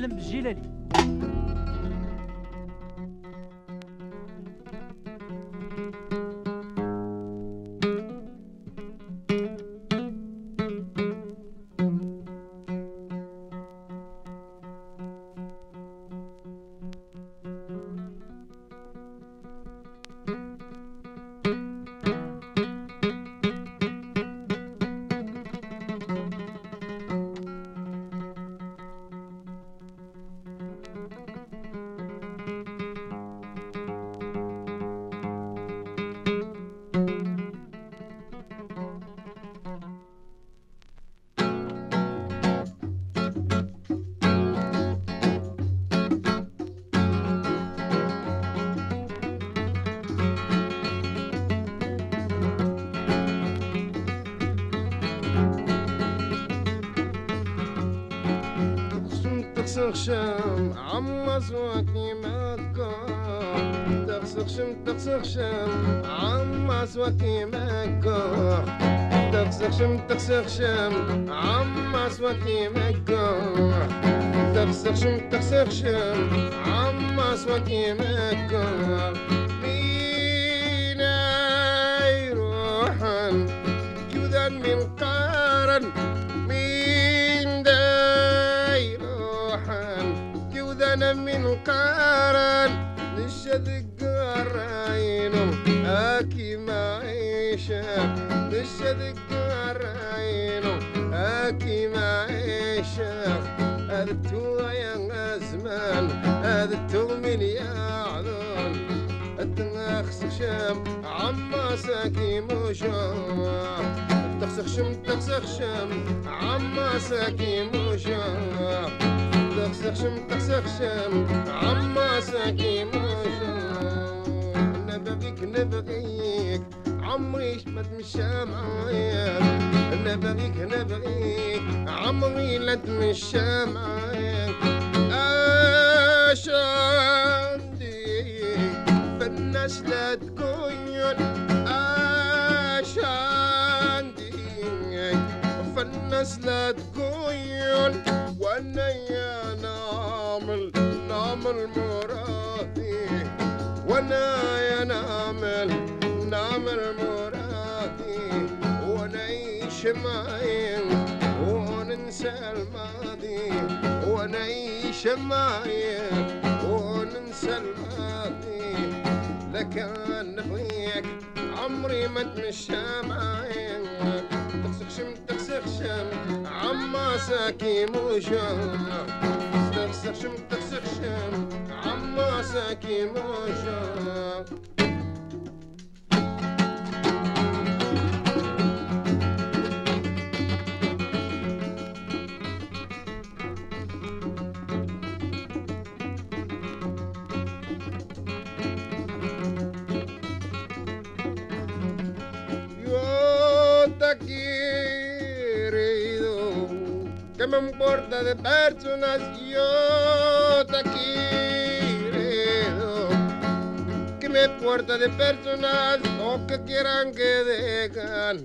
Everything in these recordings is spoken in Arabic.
سالم الجلالي تخشم عم سواكي مكة تخشم تخشم عم سواكي مكة تخشم تخشم عم سواكي مكة تخشم تخشم عم سواكي مكة بينا يروحن جودا من قارن. من يعلون؟ التناخ شام عما ساكي مشام تخسخ شم تخسخ شم عما ساكي مشام تخسخ شم تخسخ شم عما ساكي مشام نبغيك نبغيك عمري ما تمشى معايا. نبغيك نبغيك عمري لا تمشى معايا. اش عندي فالناس لا تكون اش عندي فالناس لا تكون وأنا يا نعمل نعمل مرادي وأنا يا نعمل نعمل مرادي ونعيش معين معين وننسى الماضي. لكان نبغيك عمري ما تمشى معين تخسخ شم تخسخ شم عما ساكي موشا تخسخ شم تخسخ شم عما ساكي موشا me importa de personas, yo te quiero, que me importa de personas, o que quieran que dejan,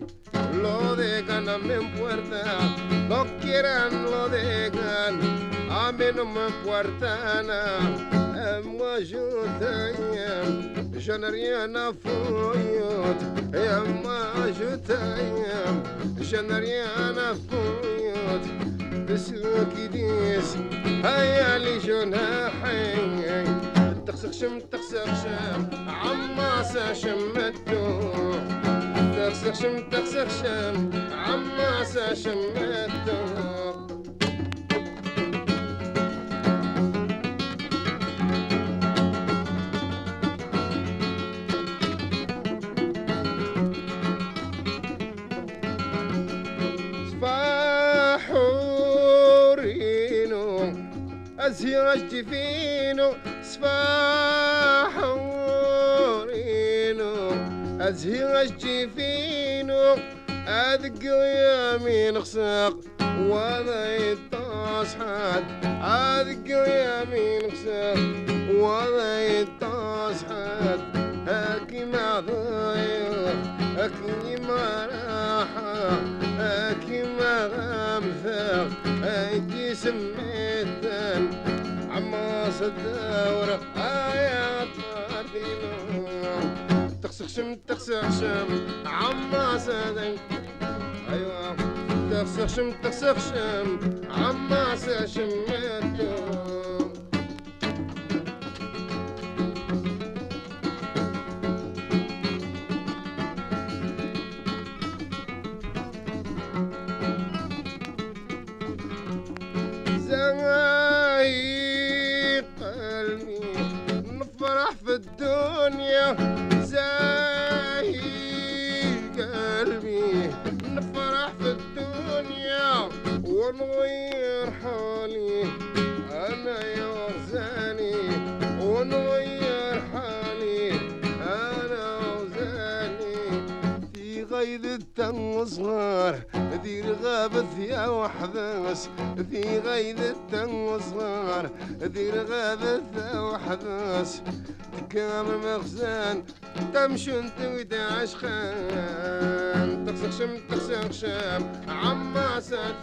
lo dejan, no me importa, lo quieran, lo dejan, a mí no me importa nada. moi je t'aime, je n'ai rien à foutre. Et moi je t'aime, je n'ai rien à. Disent, هيا لي جناحين تخسر شم تخسر شم عما ساشمتو تخسر شم أزهر فينو سفاحورينو أزهر فينو أذق يمين خساق ولا يطاس حد أذق يمين خساق ولا يطاس حد هاكي ما ضايق هاكي ما راحة هاكي ما غمثاق هاكي سميتن راس الدورة آيات فارتينو تخسخشم تخسخشم عما سادن أيوة تخسخشم تخسخشم عما الدنيا زاهي قلبي نفرح في الدنيا ونغير حالي. أنا يا غزالي ونغير ساشمتو صغار دير غابث يا وحداس في غيد صغار دير غابث يا وحداس تكام مخزان تمشي انت ويدا عشقان. تخسخ شم تخسخ شم عما سات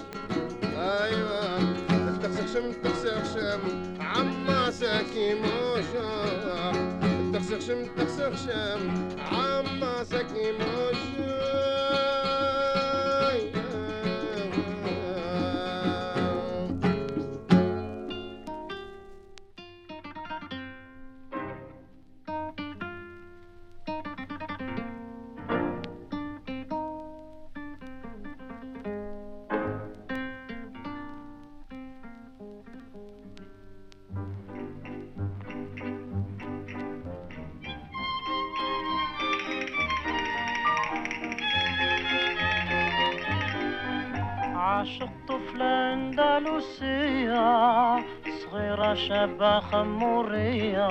أيوه تخسخ شم تخسخ شم عما ساكي تخسخ شم تخسخ شم عما ساكي موشا أندلسية صغيرة شابة خمورية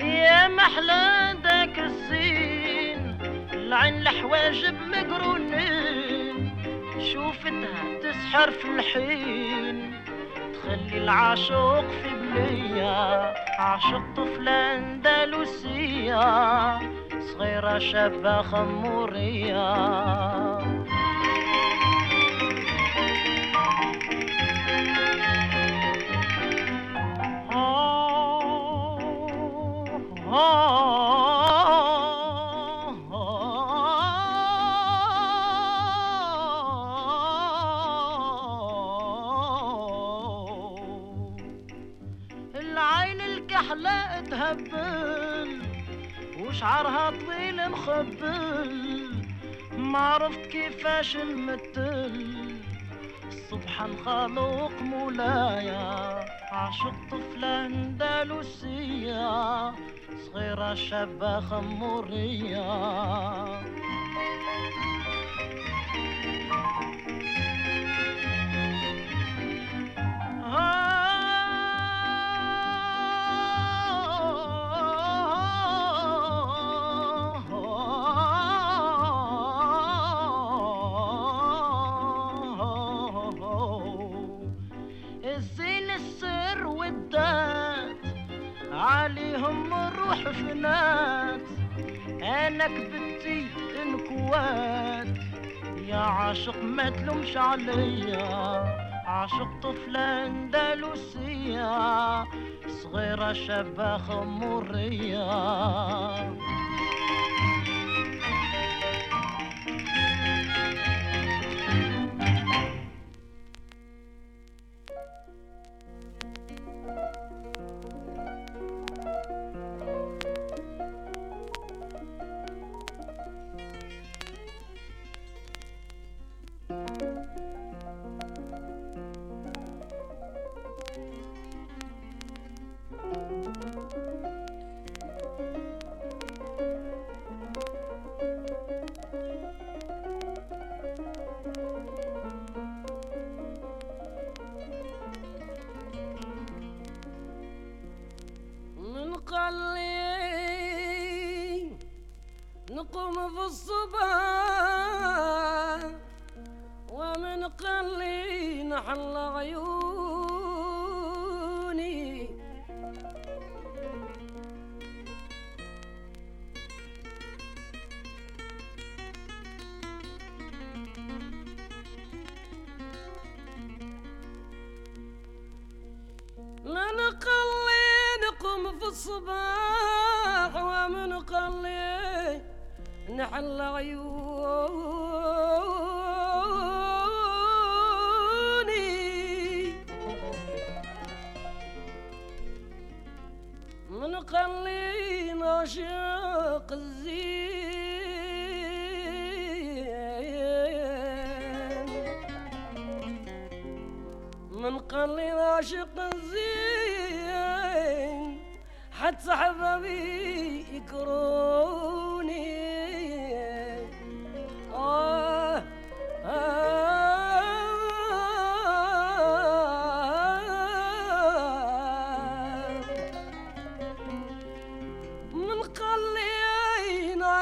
يا محلى داك الزين العين الحواجب مقرونين شوفتها تسحر في الحين تخلي العاشق في بلية عاشق طفلة أندلسية صغيرة شابة خمورية العين الكحلة تهبل وشعرها مخبل. ما عرفت كيفاش نمثل. سبحان خالق مولايا. عاشق طفلة أندلسية. صغيرة شابة خمورية. حفنات أنا كبتي انكوات يا عاشق ما تلومش عليا عاشق طفلة أندلسية صغيرة شابة خمورية.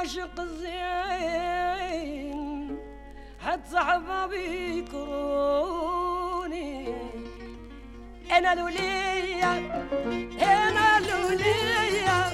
عاشق الزين حتى حبابي يكروني أنا لولية أنا لولية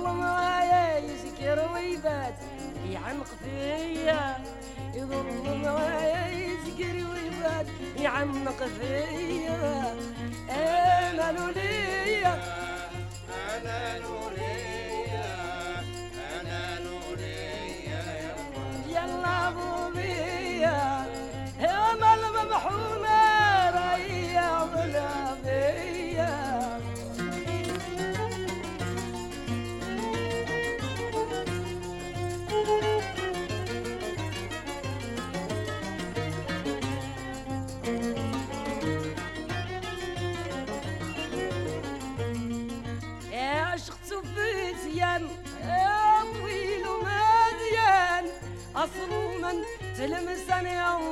يضل معايا يسكر ويبات يعنق فيا يضل معايا يسكر ويبات يعنق فيا أنا لوليا أنا نورية أنا نورية يا يلا بوبيا أنا الممحونة ريا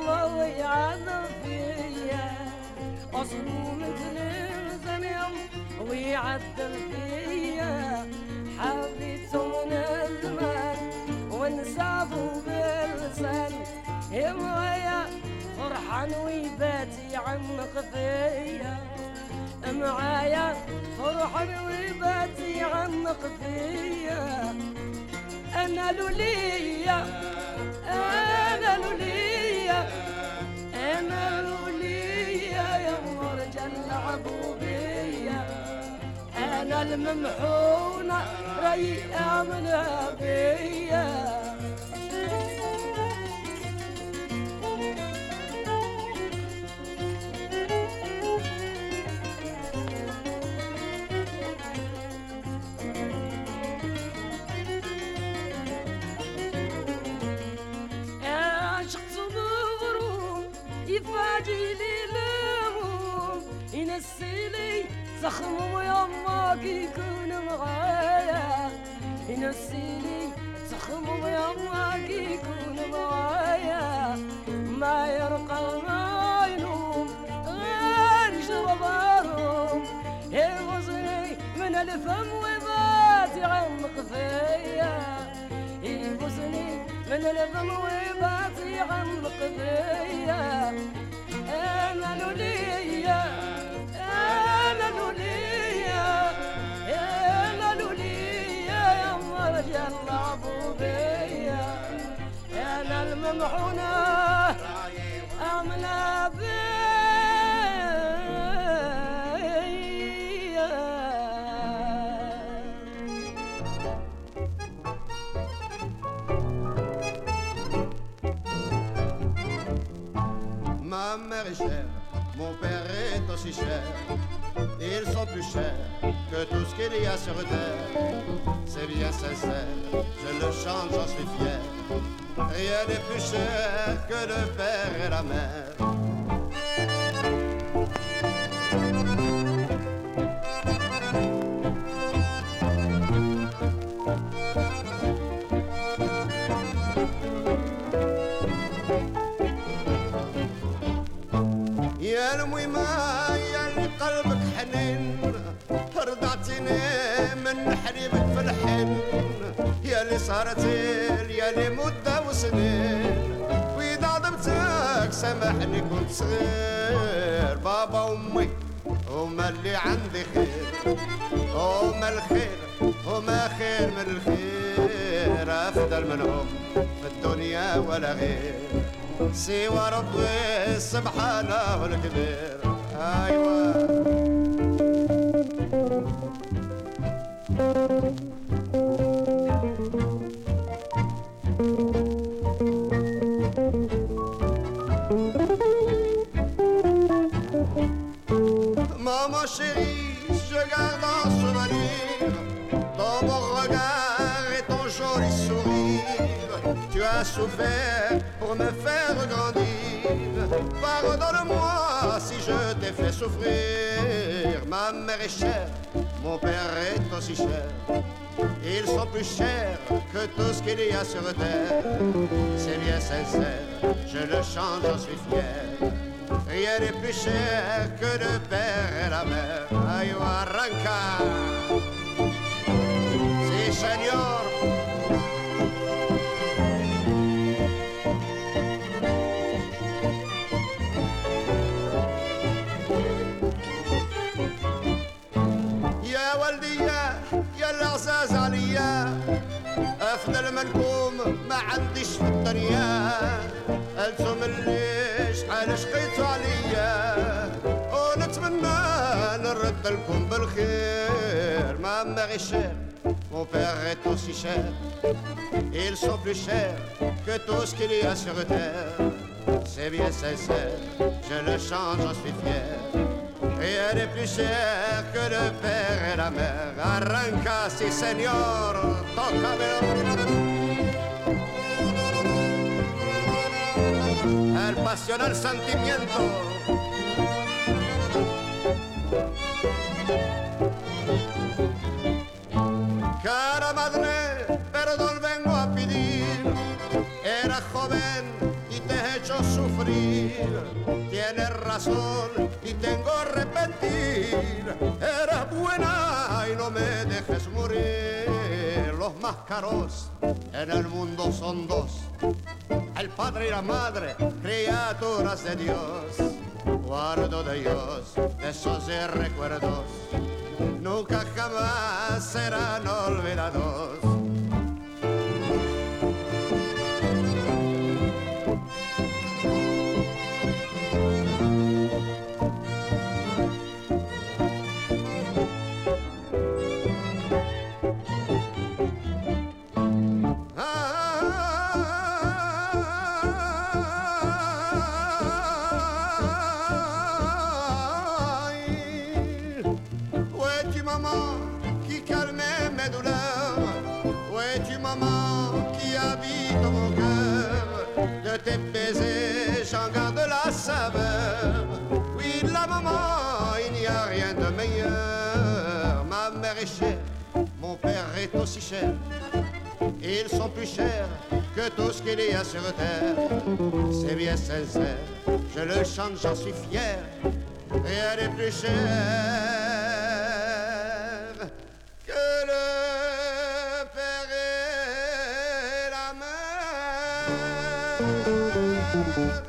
ويعذب فيا أصل من تلمسني الله ويعذب فيا حبيت من الزمان ونسافو باللسان يا مويا فرحان ويبات يعنق فيا معايا فرحان ويبات يعنق فيا أنا لولية أنا لولية يا العبوبية أنا الممحونة ريئة من بيا ينسي لي زخمه يماك يكون معايا ينسي لي زخمه يماك يكون معايا ما يرقى ما ينوم غير شربارهم يغزني من الفم وبات يعمق فيا. يبوسني من الفم وبات يعمق فيا. Sur terre. C'est bien sincère, je le chante, j'en suis fier. Rien n'est plus cher que le père et la mère. يا اللي مدة وسنين. وإذا ضبتك سامحني كنت صغير. بابا وأمي هما اللي عندي خير. هما الخير هما خير من الخير. أفضل منهم في الدنيا ولا غير. سوى ربي سبحانه الكبير. أيوة. Mon père est aussi cher. Ils sont plus chers que tout ce qu'il y a sur terre. C'est bien sincère, je le chante, j'en suis fier. Rien n'est plus cher que le père et la mère. Aïe, arranca. Si, señor. اللي شحال شقيتوا عليا ونتمنى نرد لكم بالخير ما ماري cher Mon père est aussi cher, ils sont plus chers que tout ce qu'il y a sur terre. C'est bien sincère, je le chante, j'en suis fier. Rien n'est plus cher que le père et la mère. Arranca, si señor, tócamelo. El pasional sentimiento. Cara madre, perdón vengo a pedir. Era joven y te he hecho sufrir. Tienes razón y tengo a en el mundo son dos. El padre y la madre, criaturas de Dios. Guardo de Dios esos recuerdos. Nunca jamás serán olvidados. Père est aussi cher ils sont plus chers que tout ce qu'il y a sur terre. C'est bien sincère, je le chante, j'en suis fier. Rien n'est plus cher que le père et la mère.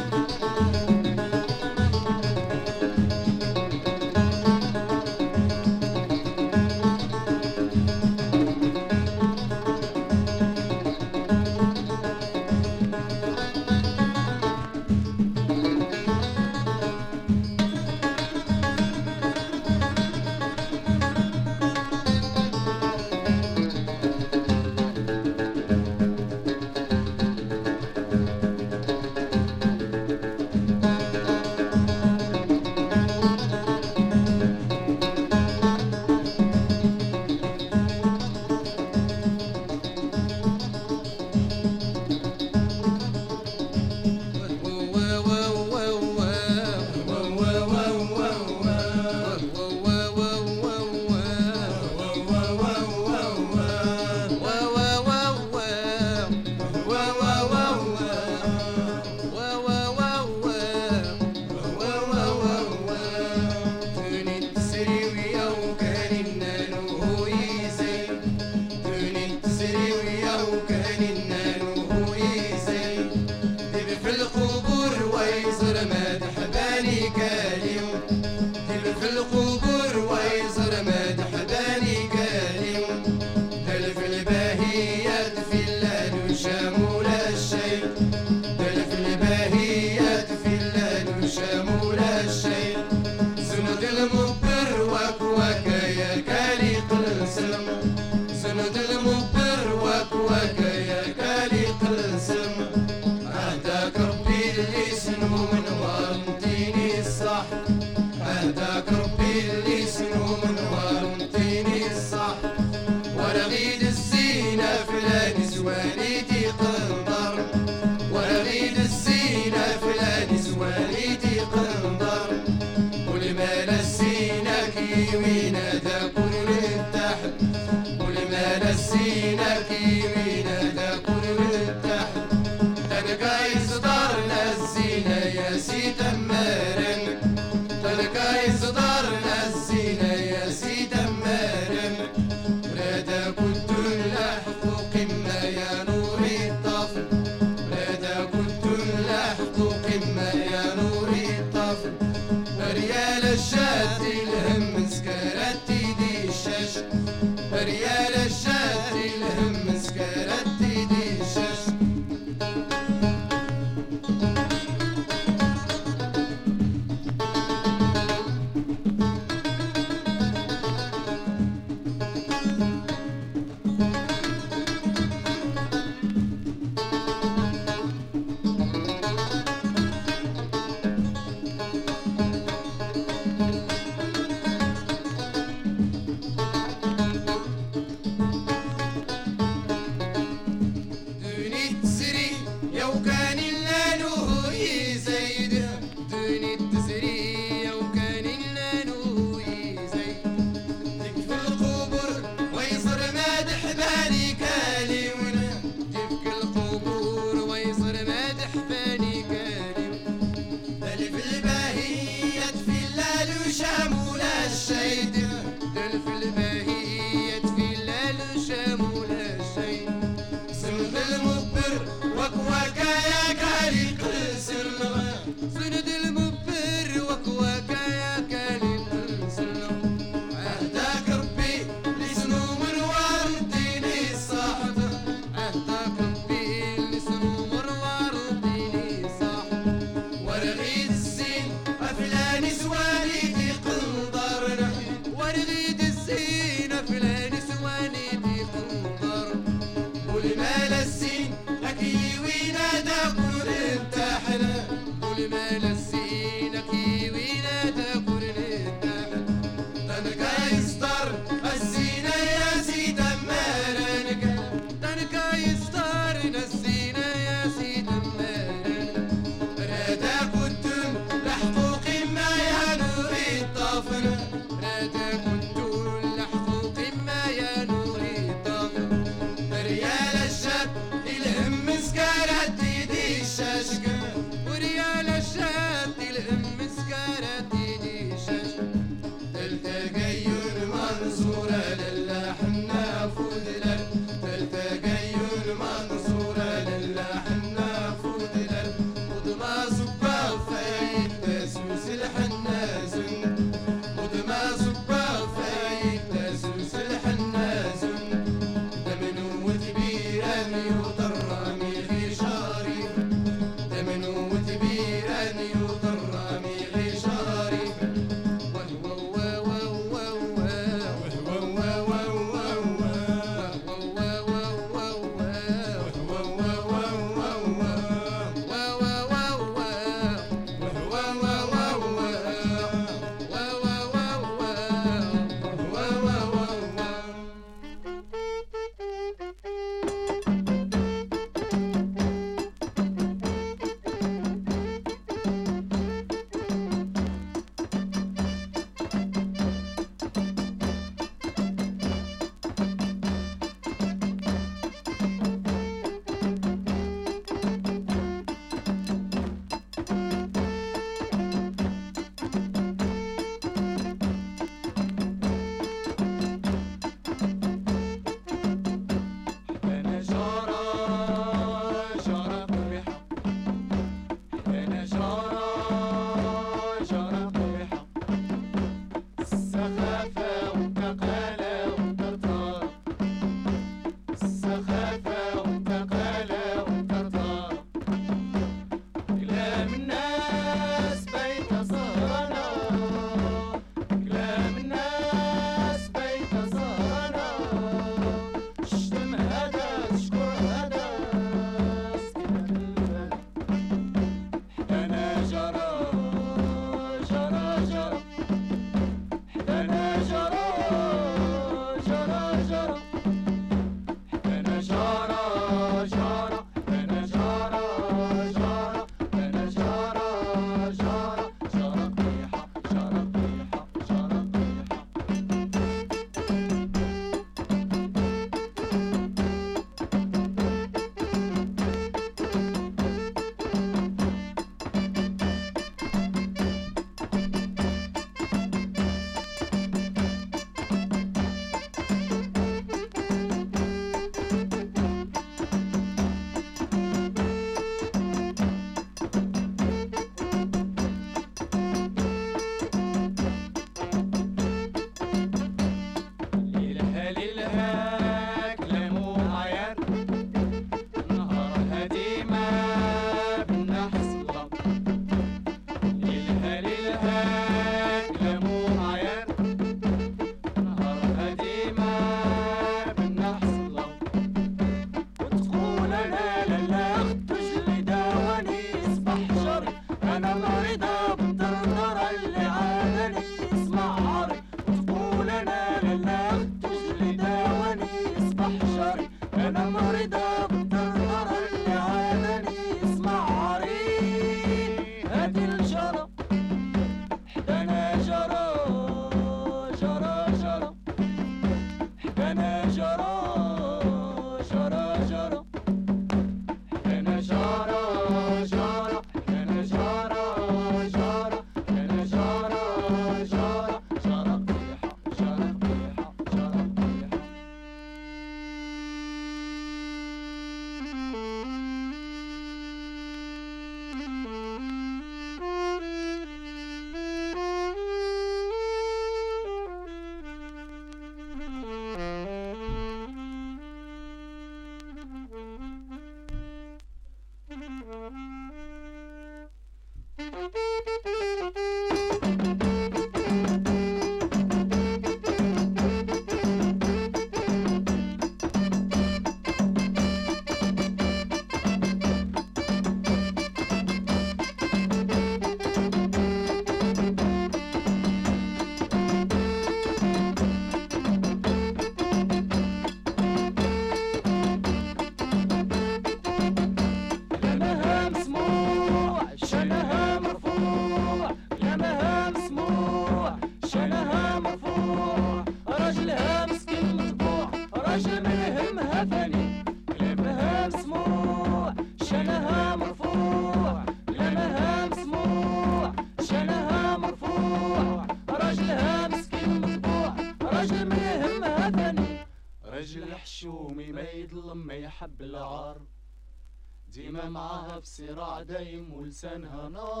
في صراع دايم ولسانها نار.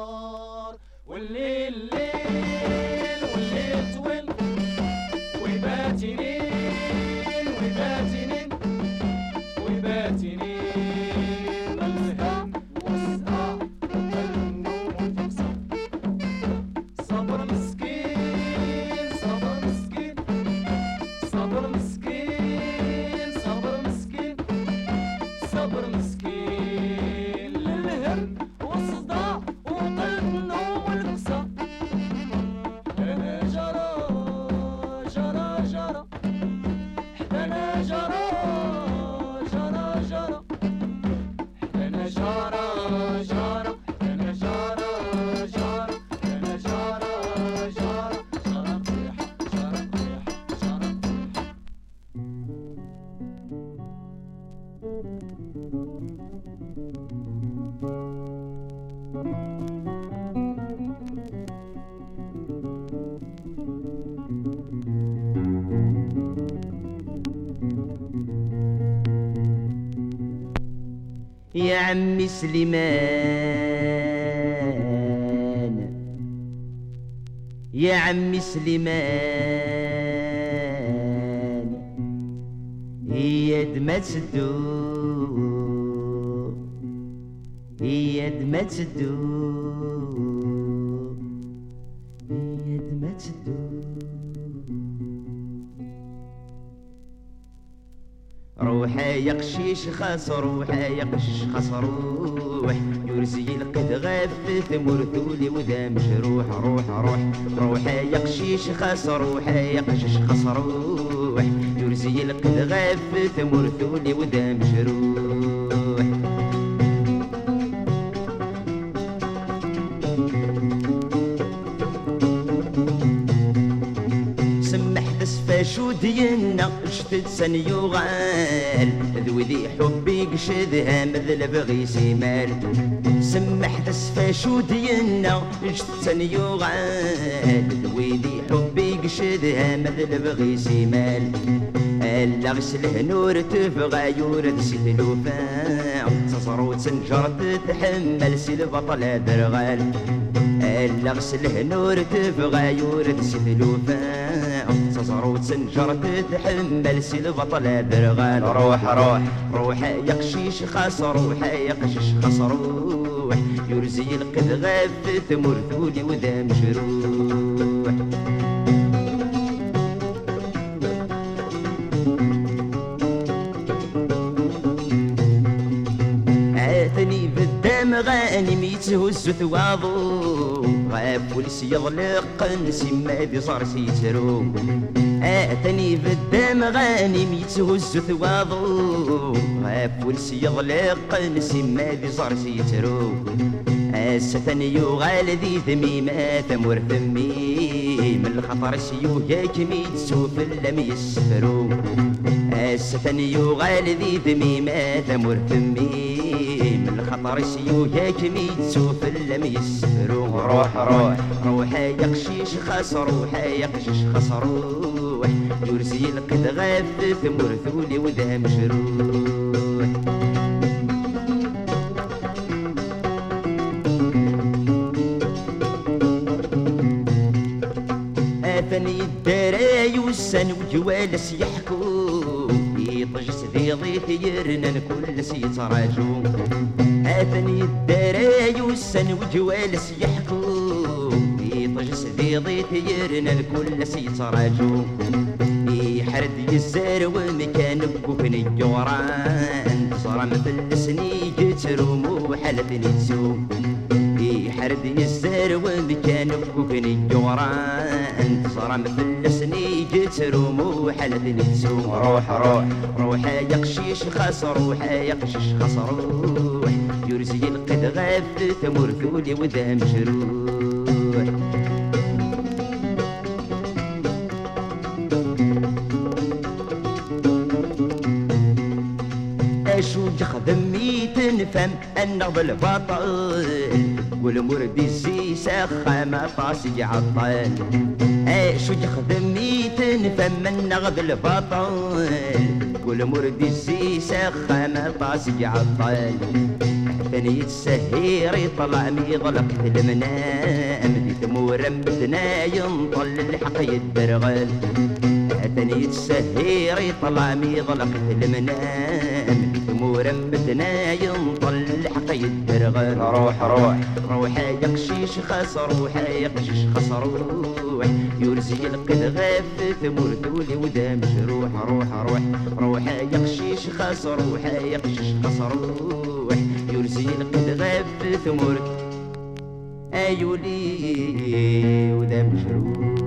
عمي سليمان يا عمي سليمان هي دما تسدو هي دما تسدو. روح يا قشيش خاص روح يا قش خاص روح يرزي القد غفت مرثولي وذا مجروح روح روح روح. يا قشيش خاص روح يا قشيش خاص روح. يرزي القد غفت مرثولي وذا مجروح بسفاشو دينا جدد سن يغال ذوذي حبي قشدها مثل بغي سيمال سمح بسفاشو دينا جدد سن يغال. ذوذي حبي قشدها مثل بغي سيمال ألا غسله نور تفغى يورد سيد الوفاء. تصرو تنجر تتحمل سيد بطل درغال. ألا غسله نور تبغى يورد سيد تصرو تنجر تتحمل سيد بطل درغال روح روح. روح يا قشيش خاص روح يا قشيش خاص روح يرزي القد غفت مرثولي وذا مجروح. عاتني بالدم غانم يتهز ثواضو غاب ولس يضلق نسي ما صار سيترو. عاتني بالدم غانم يتهز ثواضو ولس يضلق ذي صار سيترو. أستني يغال ذي ذمي ما ثمر ثمي. من الخطر سيو ياك ميتسو في اللم يسفرو. أستني يغال ذي ذمي ما ثمر ثمي. من الخطر سيو ياك ميتسو اللم يسفرو روح روح روح يا قشيش خاص روح يا قشيش خاص روح يرزي القد غاف ثمر ثولي وذا مجروح اثني الدراي والسن وجوالس يحكو ضيث يرنن كل سيتراجو اثني الدراي والسن وجوالس يحكو. يطجس ذي ضيث يرنن كل سيتراجو يحرد يزار ومكان بكوكن الجوران صار مثل سني جترو حلفني تسوم يحرد يزار ومكان بكوكن الجوران صار مثل سني جترو حلفني تسوم روح روح روح يا قشيش خاص روح يا قشيش خاص روح. يرزي القد غاف تمر ثولي وذا مجروح. خدمي تنفهم النغض البطل. والمرد الزيسة خامة طاسي عطل. اشوج خدمي تنفهم النغض البطل؟ كل مرد السيس خام طاسق عطال ثاني السهير يطلع ميضلق المنام. دي ثمور بدنا ينطل الحق يدرغل ثاني السهير يطلع ميضلق المنام. بدنا ينطل الحق يدرغل روح روح. روح يا قشيش خاص روح يا قشيش خاص روح يرزي القد غاف ثمور ثولي ودا مجروح روح روح. روح يا قشيش خاص روح يا قشيش خاص روح يرزي القد غاف ثمور. أيولي ودا مجروح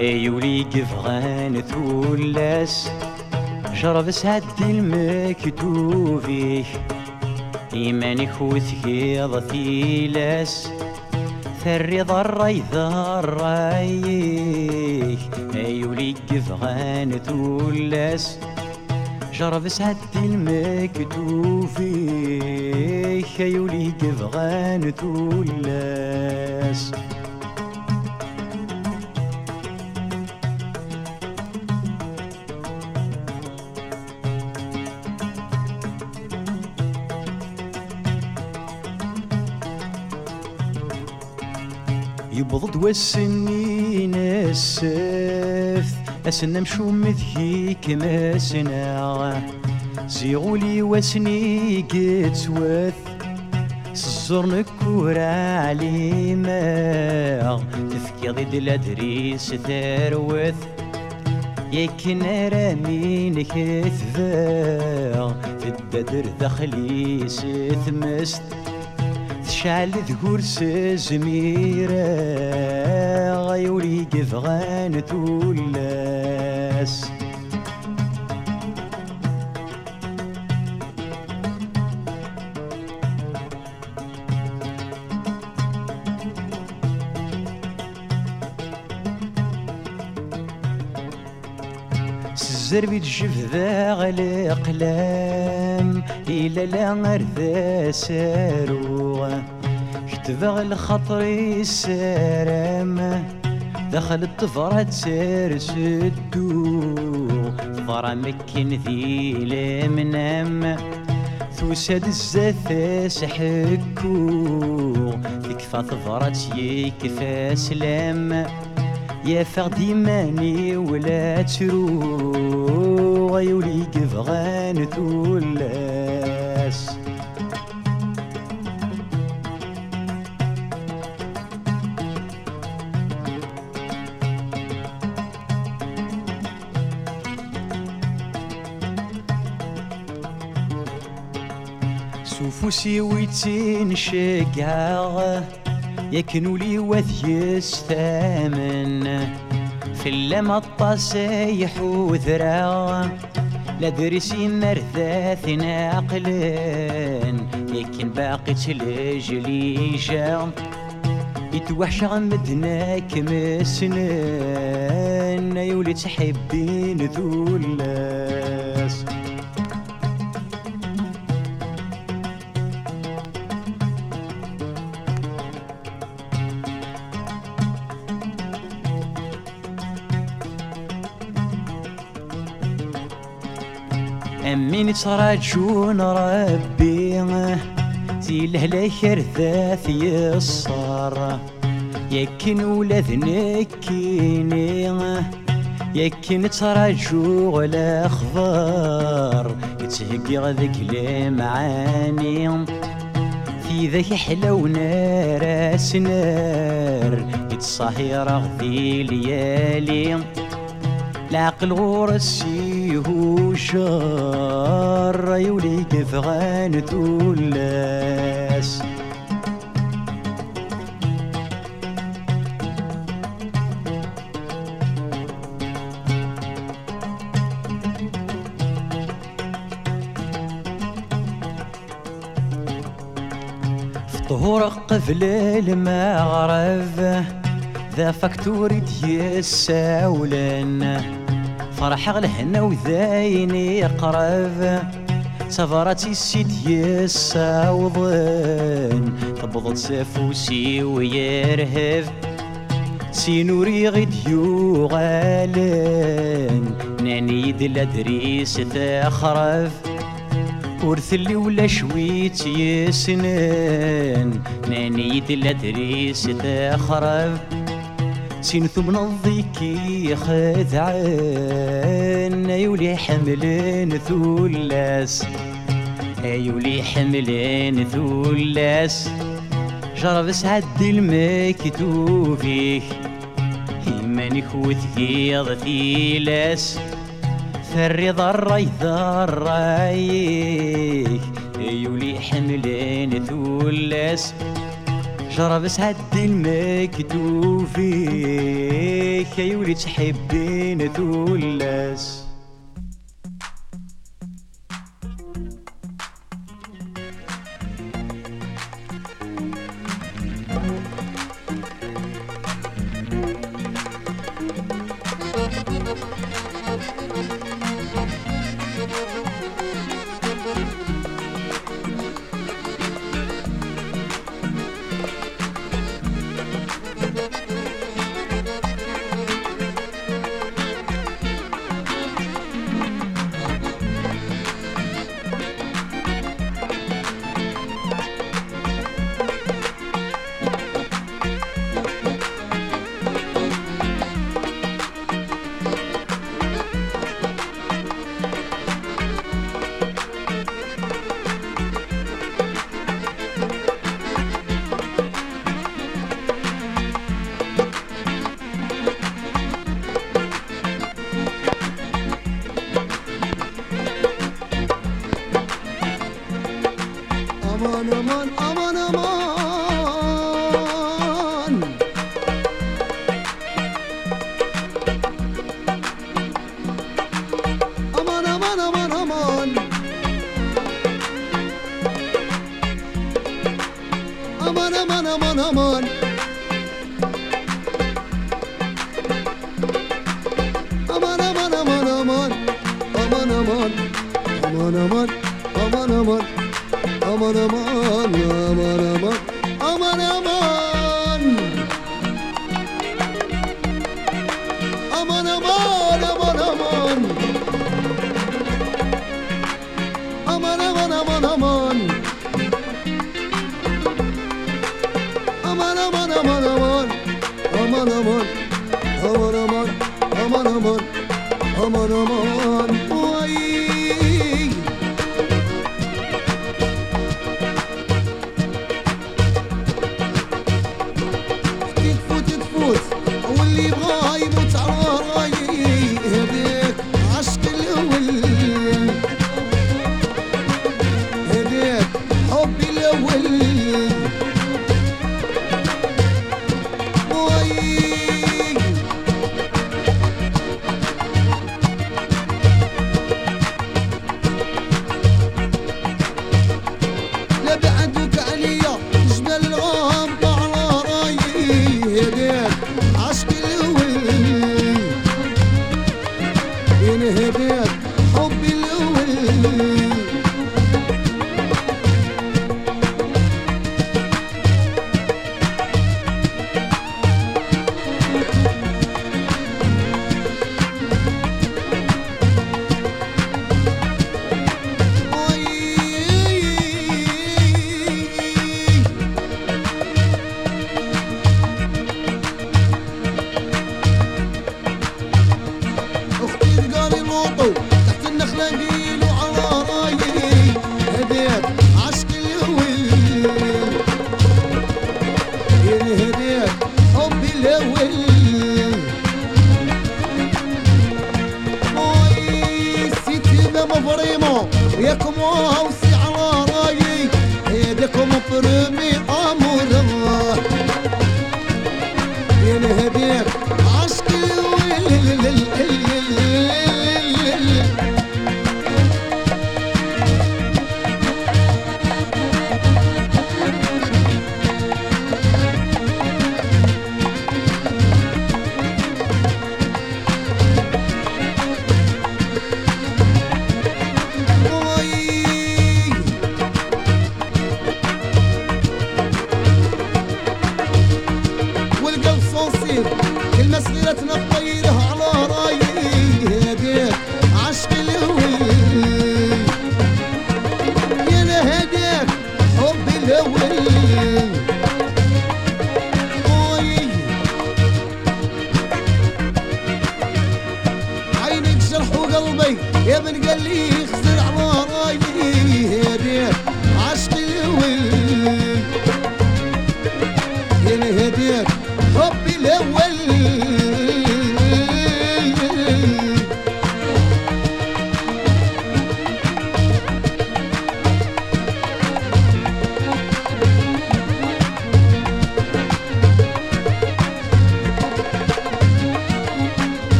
ايولي قفغان ثولاس جرب سعد المكتوفي إيماني وثقيض ثيلاس ثري ضري ضري ايولي قفغان ثولاس جرب سعد المكتوفي ايولي قفغان ثولاس. والسنين السفت أسنا مشو مثيك ما سنا زيغولي وسني قتوث سزور كورا عليما تفكي ضد الأدريس ثروث يكن رامين كثفا تددر دخلي ستمست تشعل ذكور سزميرة غيوري قفغان تولاس الزربي تجف ذا غلي قلام إلا لا غير ساروغ كتبغ الخطري السرام دخل الطفرة تسرس الدو ضرا مكن ذي المنام توسد الزث سحكو تكفى ثفرة يكفى سلام. يا فغدي ماني ولا ترو غيولي قفغان ثولاس سوفوسي ويتين شقاغ يكنوا لي وثي الثامن. في اللمى الطاسيح وذرا لا درسي مرثاث ناقلين يكن باقي تلجلي جا يتوحش غمدناك مسنان يولي تحبين ذولاس أمين تراجون ربي. زي الهلا كرثاث يصار. يكن ولاد نكيني يكن تراجو ولا خضار يتهقي غذك المعاني في ذاك حلو نار سنار يتصاحي رغذي ليالي. العقل غورسي هو الهوشار يولي كفغان تولاس فطهور قفل المغرب ذا فاكتوري ديال الساولان. فرح الهنا وذاين يقرب. سفراتي السيد يساوضن تبضت سفوسي ويرهف سينوري غيد يوغالن ناني دل ادريس تخرف ورثلي ولا شويت يسنن ناني دل ادريس تخرف سين ثم نضيكي خذعان يولي حملين ثلاس يولي حملين ثلاس جرب سعد المكتوفيك إيمانك وثقيض ثيلاس فالرضا الريضة الرايك يولي حملين ثلاس جرب سعد المكتوفيك يولي تحبين ثلاس aman Aman. Aman Aman. Aman aman. Aman aman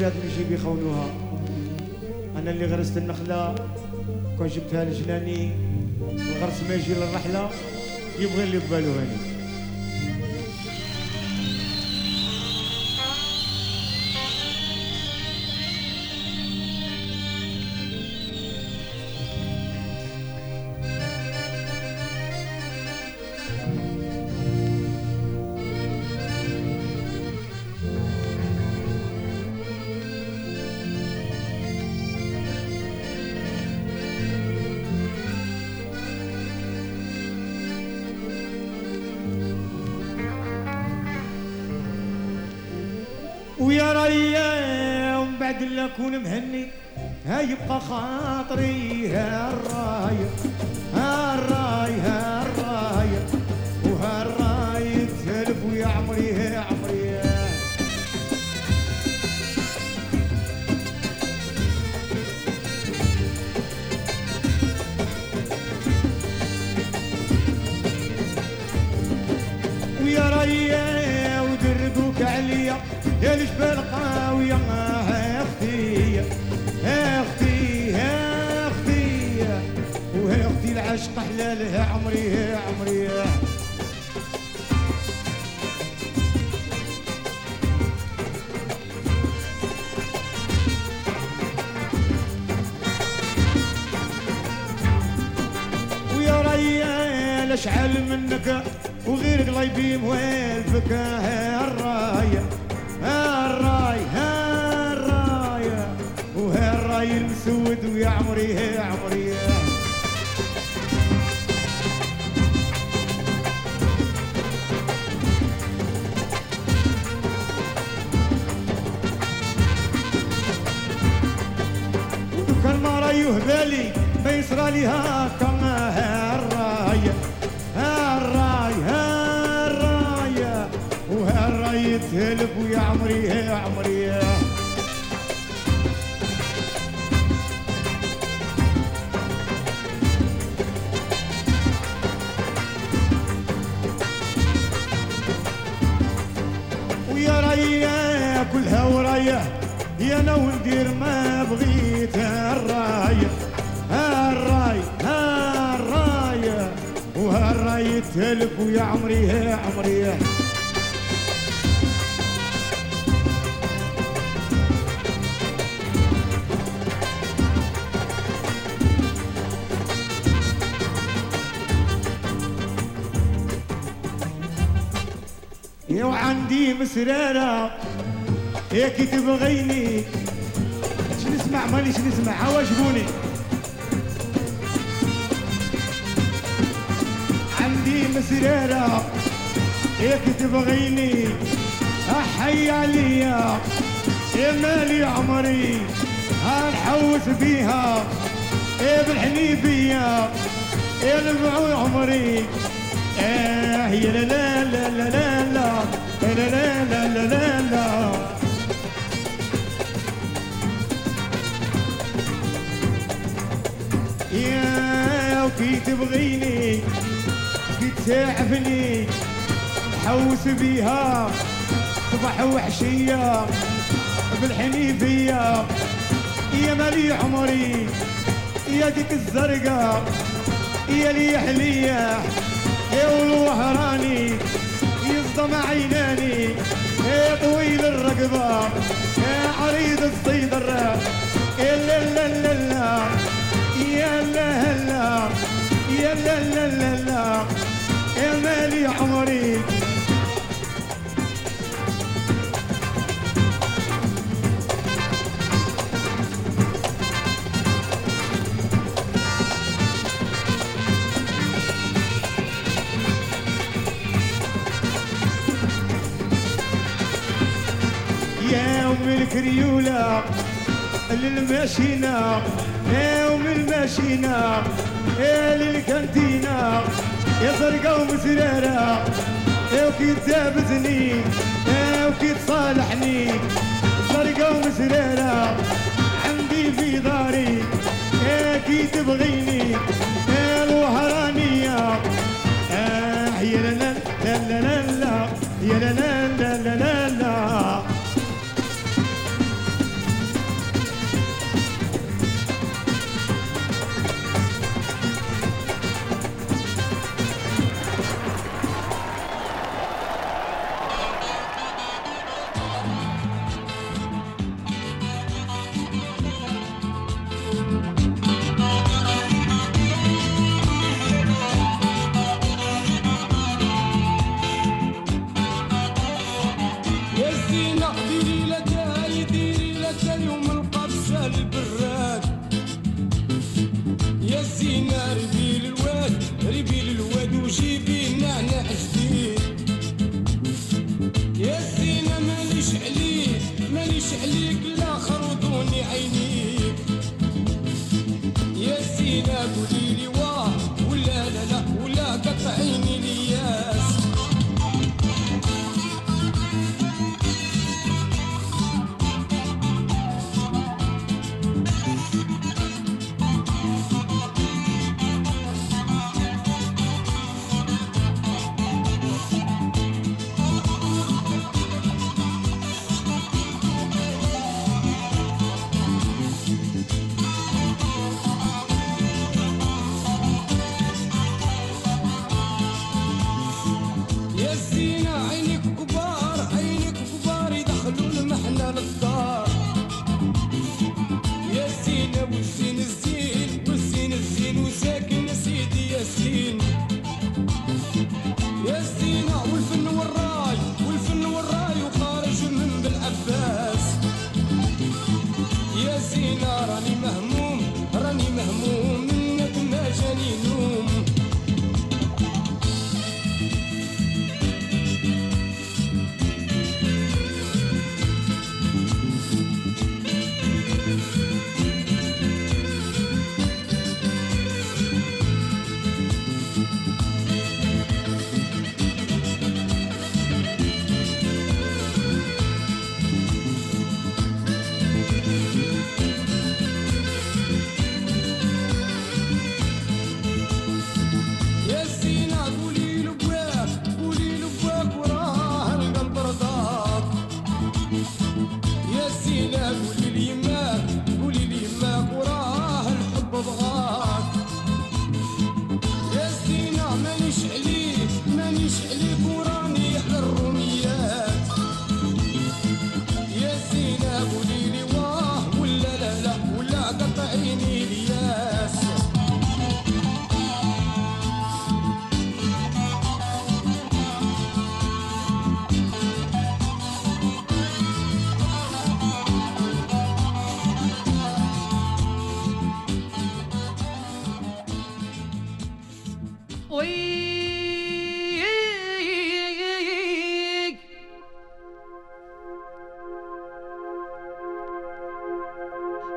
جاو الحساد اللي يجي بيخونوها. أنا اللي غرست النخلة كون جبتها لجناني الغرس ما يجي للرحلة يبغي اللي قبالو هاني. يا عمري يا عمري. ويا ريال أشعل منك وغير قلبي موالفك ها الراية ها الراي ها الراية وها الراي المسود ويا عمري يا عمري. بالي ما يصرى لي هاكا هالراية. هالراية هالراية. وهالراية تهلب ويا عمري يا عمري. يا كلها وراية. يا أنا وندير ما بغيت وهالراية تلف ويا عمري يا عمري يا. وعندي مسرارة هيك تبغيني. شو نسمع مانيش نسمع عواجبوني عندي مسرارة هيك تبغيني أحي عليا يا مالي عمري هنحوس بيها. يا بالحنيفية يا نبعو عمري. آه يا لا لا لا لا لا لا. لا لا لا لا لا يا وكي تبغيني تعبني حوس بيها. صبح وحشية بالحنيفية. يا مالي عمري يا ديك الزرقاء. يا لي حلية يا والوهراني يصدم عيناني يا طويل الرقبة. يا عريض الصيدر يا لا لا لا لا. يا لا لا. يا لا لا لا لا. يا مالي عمري يا أم الكريولة للماشينة يا أم الماشينة يا للكانتينة يا زرقا ومسرارة يا وكي تابزني يا وكي تصالحني زرقا ومسرارة عندي في داري يا كي تبغيني.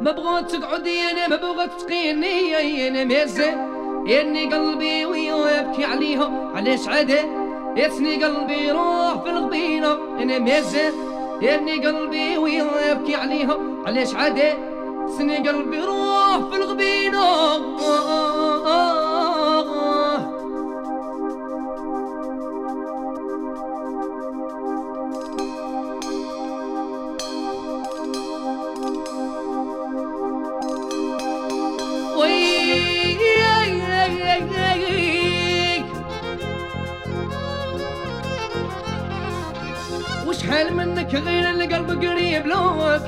ما بغيت تقعدي أنا ما بغيت تقيني أنا مازال اني قلبي ويبكي عليها علاش عدا يسني قلبي روح في الغبينة. أنا مازال اني قلبي ويبكي عليها علاش عدا سني قلبي روح في الغبينة.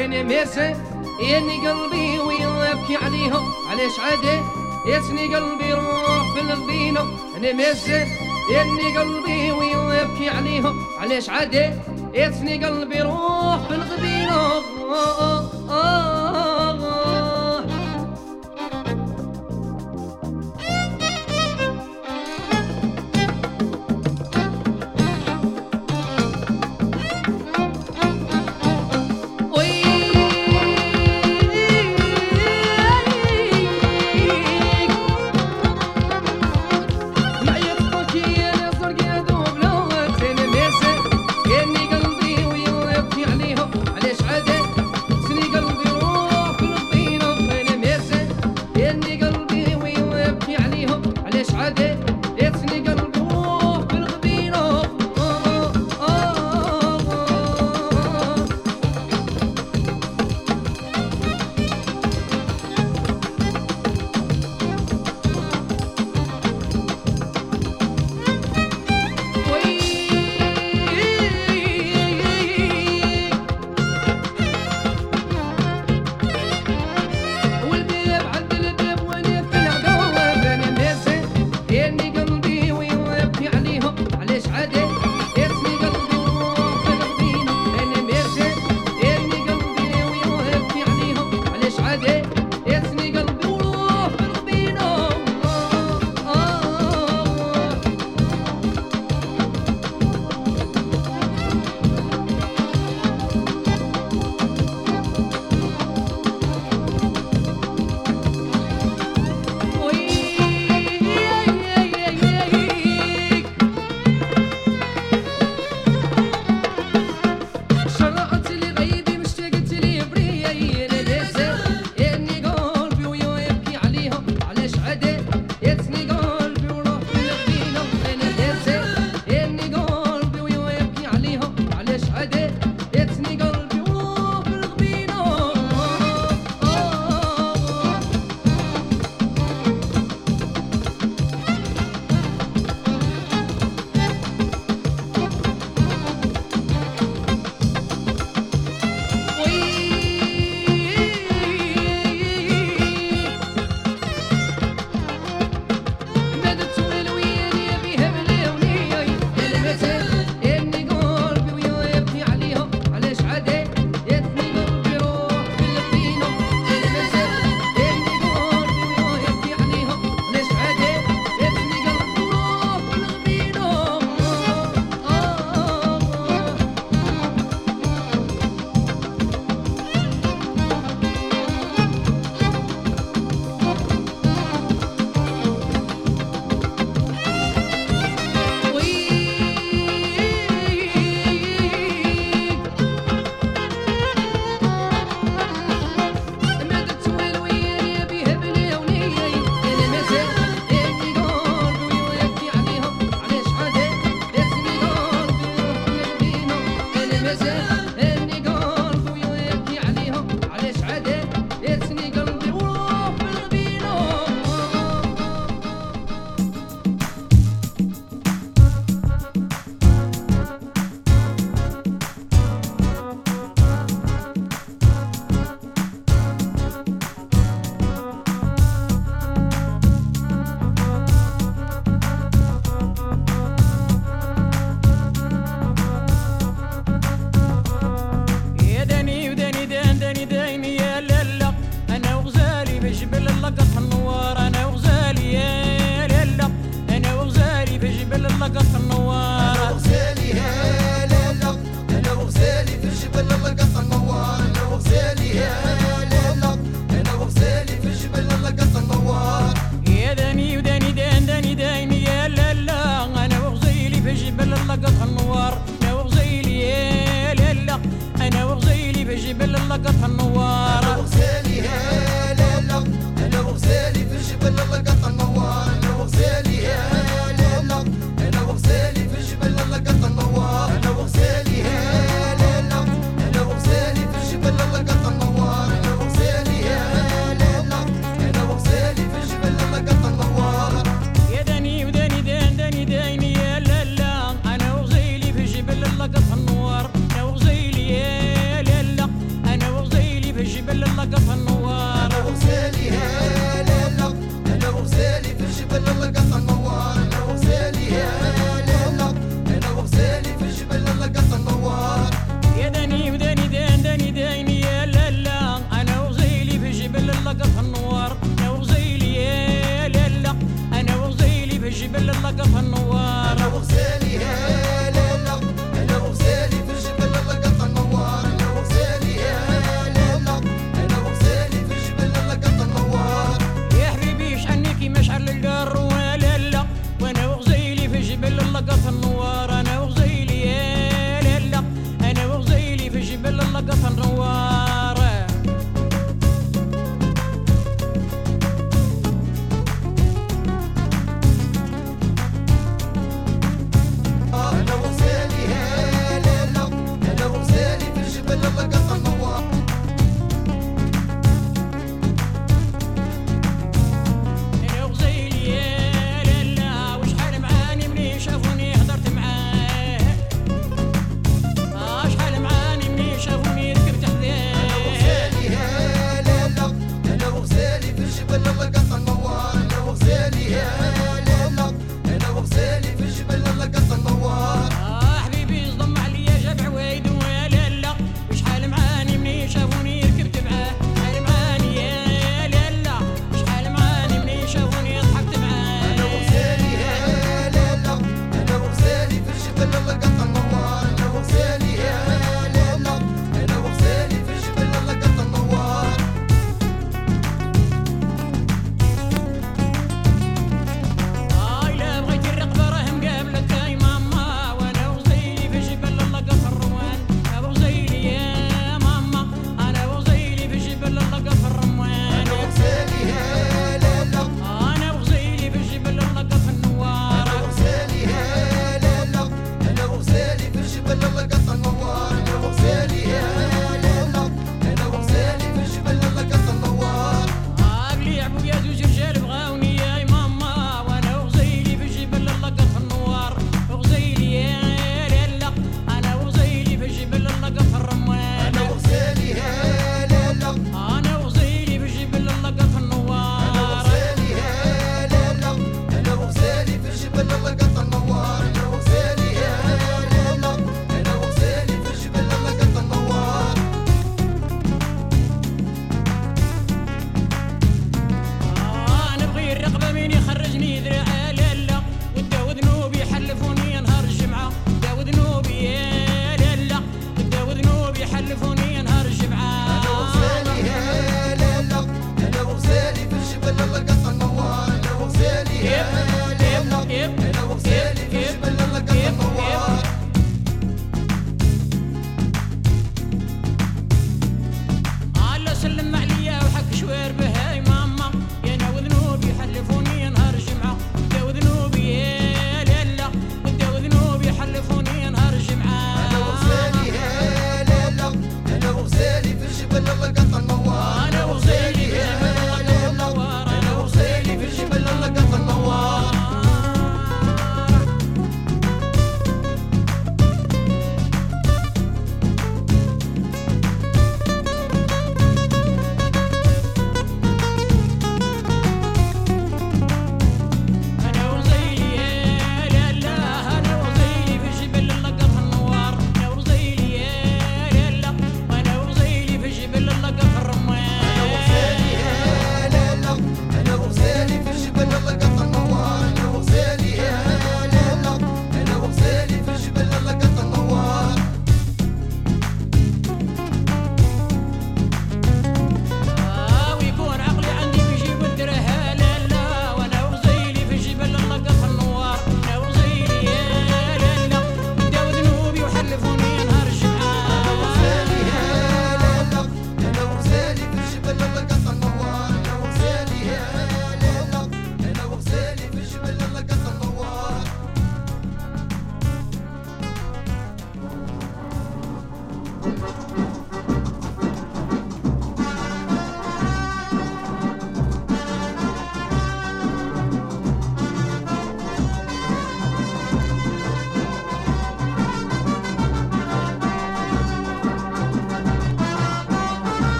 كان ميسر ياني قلبي ويبكي عليها علاش عادي يسني قلبي روح في الغبينة أنا ميسر ياني قلبي ويبكي عليها علاش عادي يسني قلبي روح في الغبينة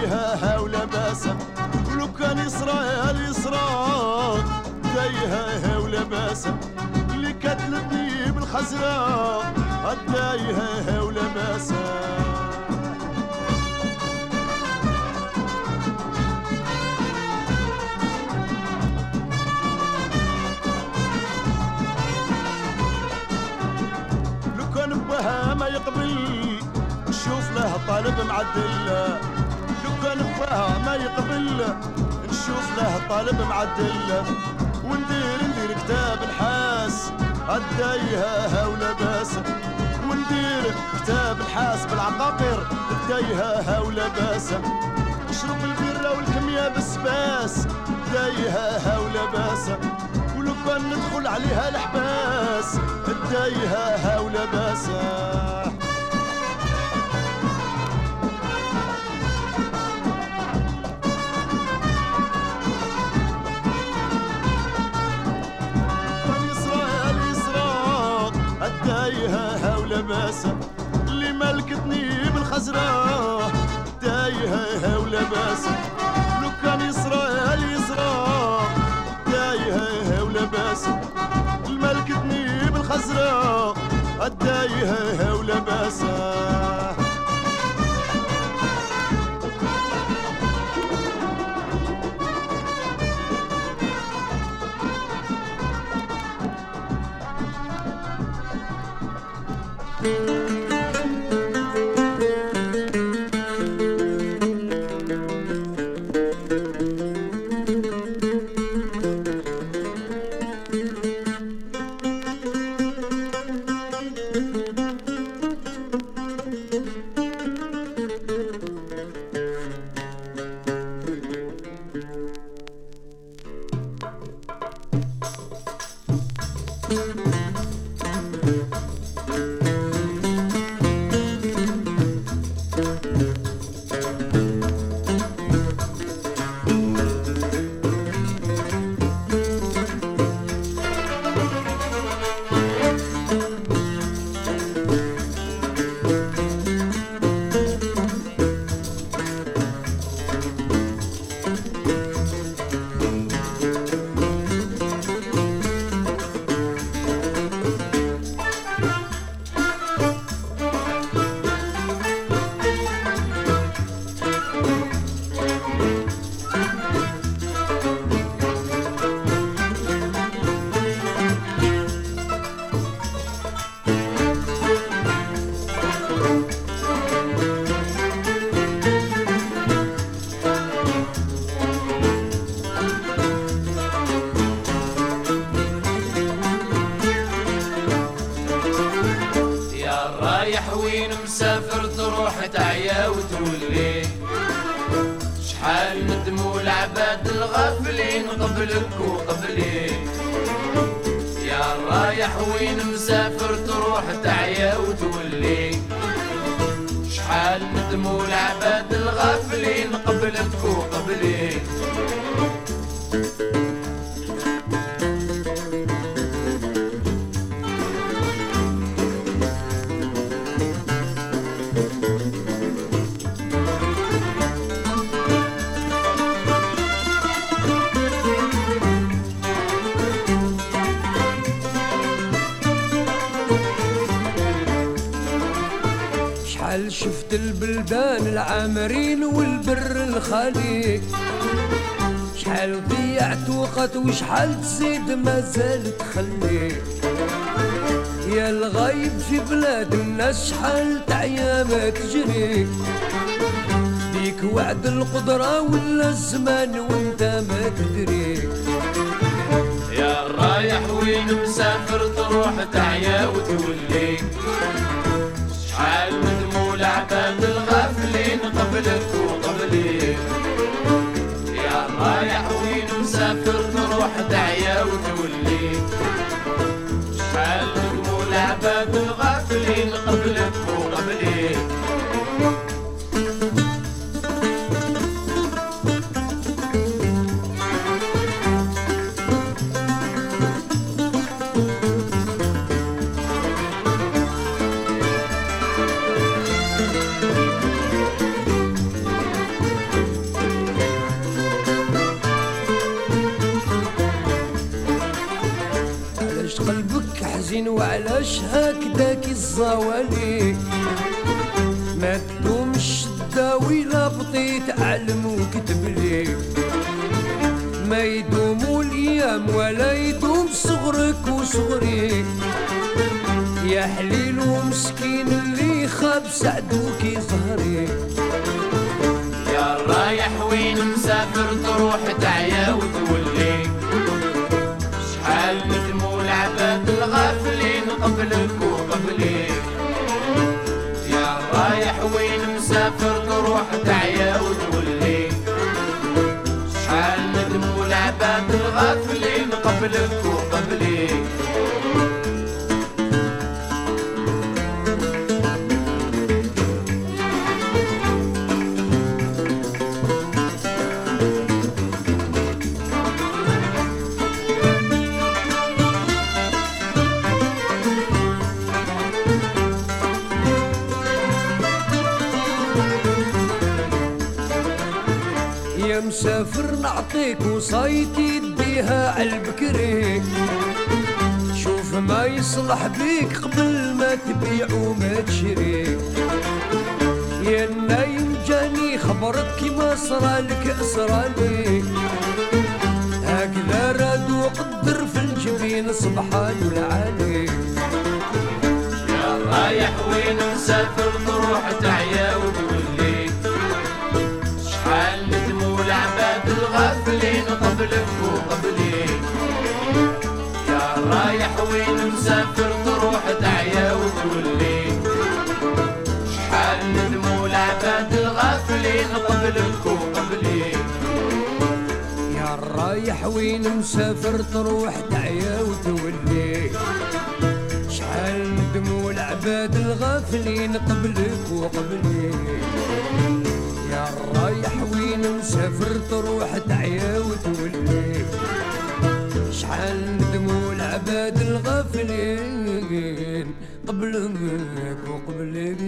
دايها ولباس ولو كان يسرى يا اليسرى دايها ولباس اللي كتلتني بالخزرة. لو كان بها ما يقبل نشوف له طالب معدل. بها ما يقبل. نشوف له طالب معدل. وندير ندير كتاب الحاس الدايها ولباس وندير كتاب الحاس بالعقاقير. الدايها ولباس نشرب البيرة والكمية بسباس دايها ولباس ولو كان ندخل عليها الحباس. الدايها ولباسه اليسرى ولباسه اللي ملكتني بالخزرة. دايها ولباسه لو كان يسرى اليسرى دايها ولباسه الملكتني بالخزرة. الدايها ولباسه ندموا العباد الغافلين قبلك وقبلي البلدان العامرين والبر الخالي شحال ضيعت وقت وشحال تزيد ما زال تخلي يا الغايب في بلاد الناس شحال تعيا ما تجري ليك وعد القدرة ولا الزمان وانت ما تدري يا رايح وين مسافر تروح تعيا وتولي شحال ندموا العباد الغافلين قبلك وقبلي. يا رايح وين مسافر تروح تعيا وتولي. شحال ندموا العباد الغافلين قبلك وقبلي. وعلاش هكداك الزوالي؟ ما تدومش تداوي لا بطيت علم وكتب لي. ما يدوموا الأيام ولا يدوم صغرك وصغري. يا حليل ومسكين اللي خاب سعدوك ظهري. قبلك وقبلي يا رايح وين مسافر تروح تعيا وتولي شحال ندموا العباد الغافلين قبلك وقبلي وصايتي يديها عالبكري شوف ما يصلح بيك قبل ما تبيع وما تشري يا نايم جاني خبرك كيما صرالك صرالي هكذا راد وقدر في الجبين سبحان العالي يا رايح وين مسافر تروح تعيا وتولي قبلك وقبلي يا رايح وين مسافر تروح تعيا وتولي شحال ندموا العباد الغافلين قبلك وقبلي يا رايح وين مسافر تروح تعيا وتولي شحال ندموا العباد الغافلين قبلك وقبلي رايح وين مسافر تروح تعيا وتولي. شحال ندموا العباد الغافلين قبلك وقبلك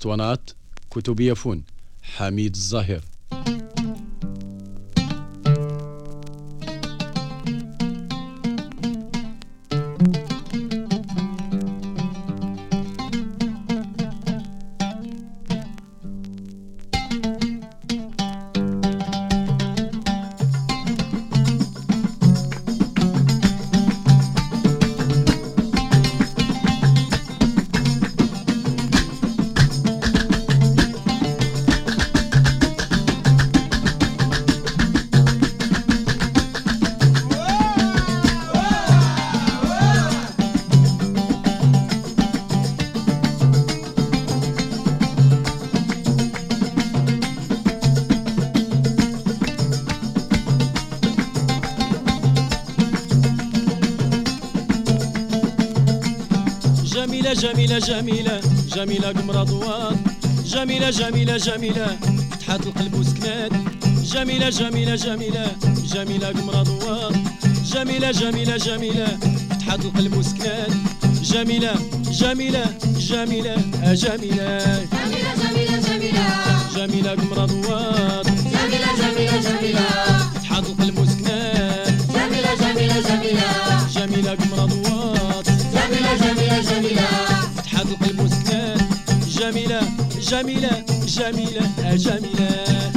اسطوانات كتب يفون حميد الظاهر. جميلة قمرة ضواد جميلة جميلة جميلة فتحات القلب وسكنات. جميلة جميلة جميلة جميلة قمرة ضواد جميلة جميلة جميلة فتحات القلب وسكنات. جميلة جميلة جميلة جميلة. جميلة جميلة جميلة. جميلة قمرة ضواد جميلة جميلة جميلة جميلة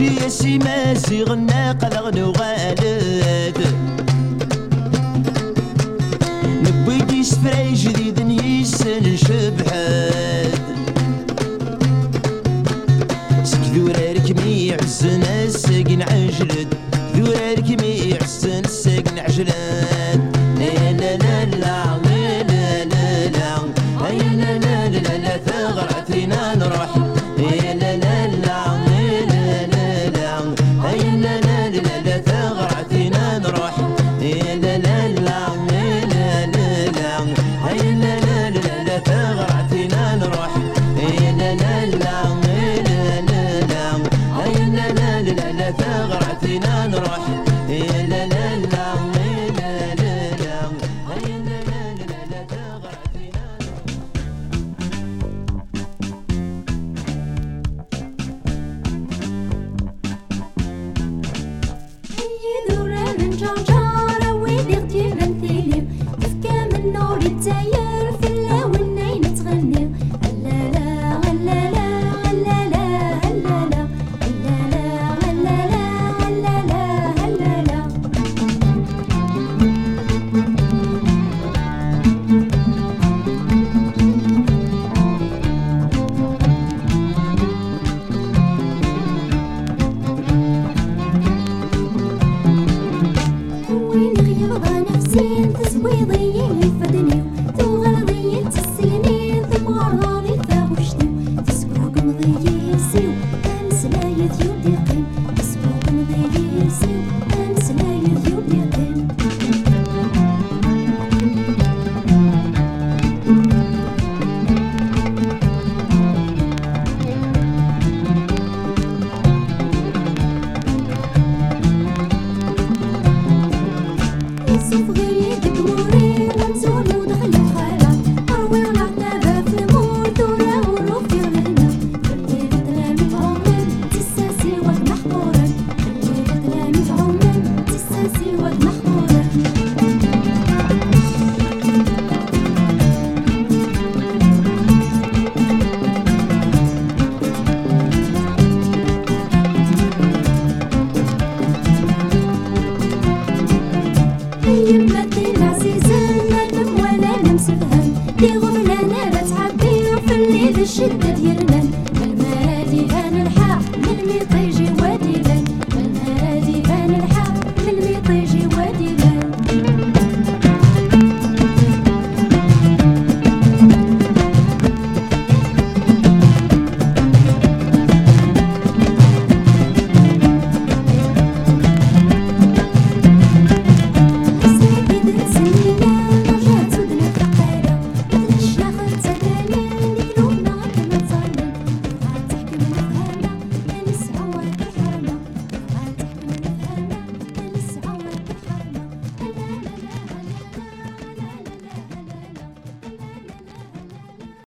جي سيما سيغنا قدر نغالد نبيدي سفري جديد نيسن شبحد سكذورارك مي يعزن عجلد مي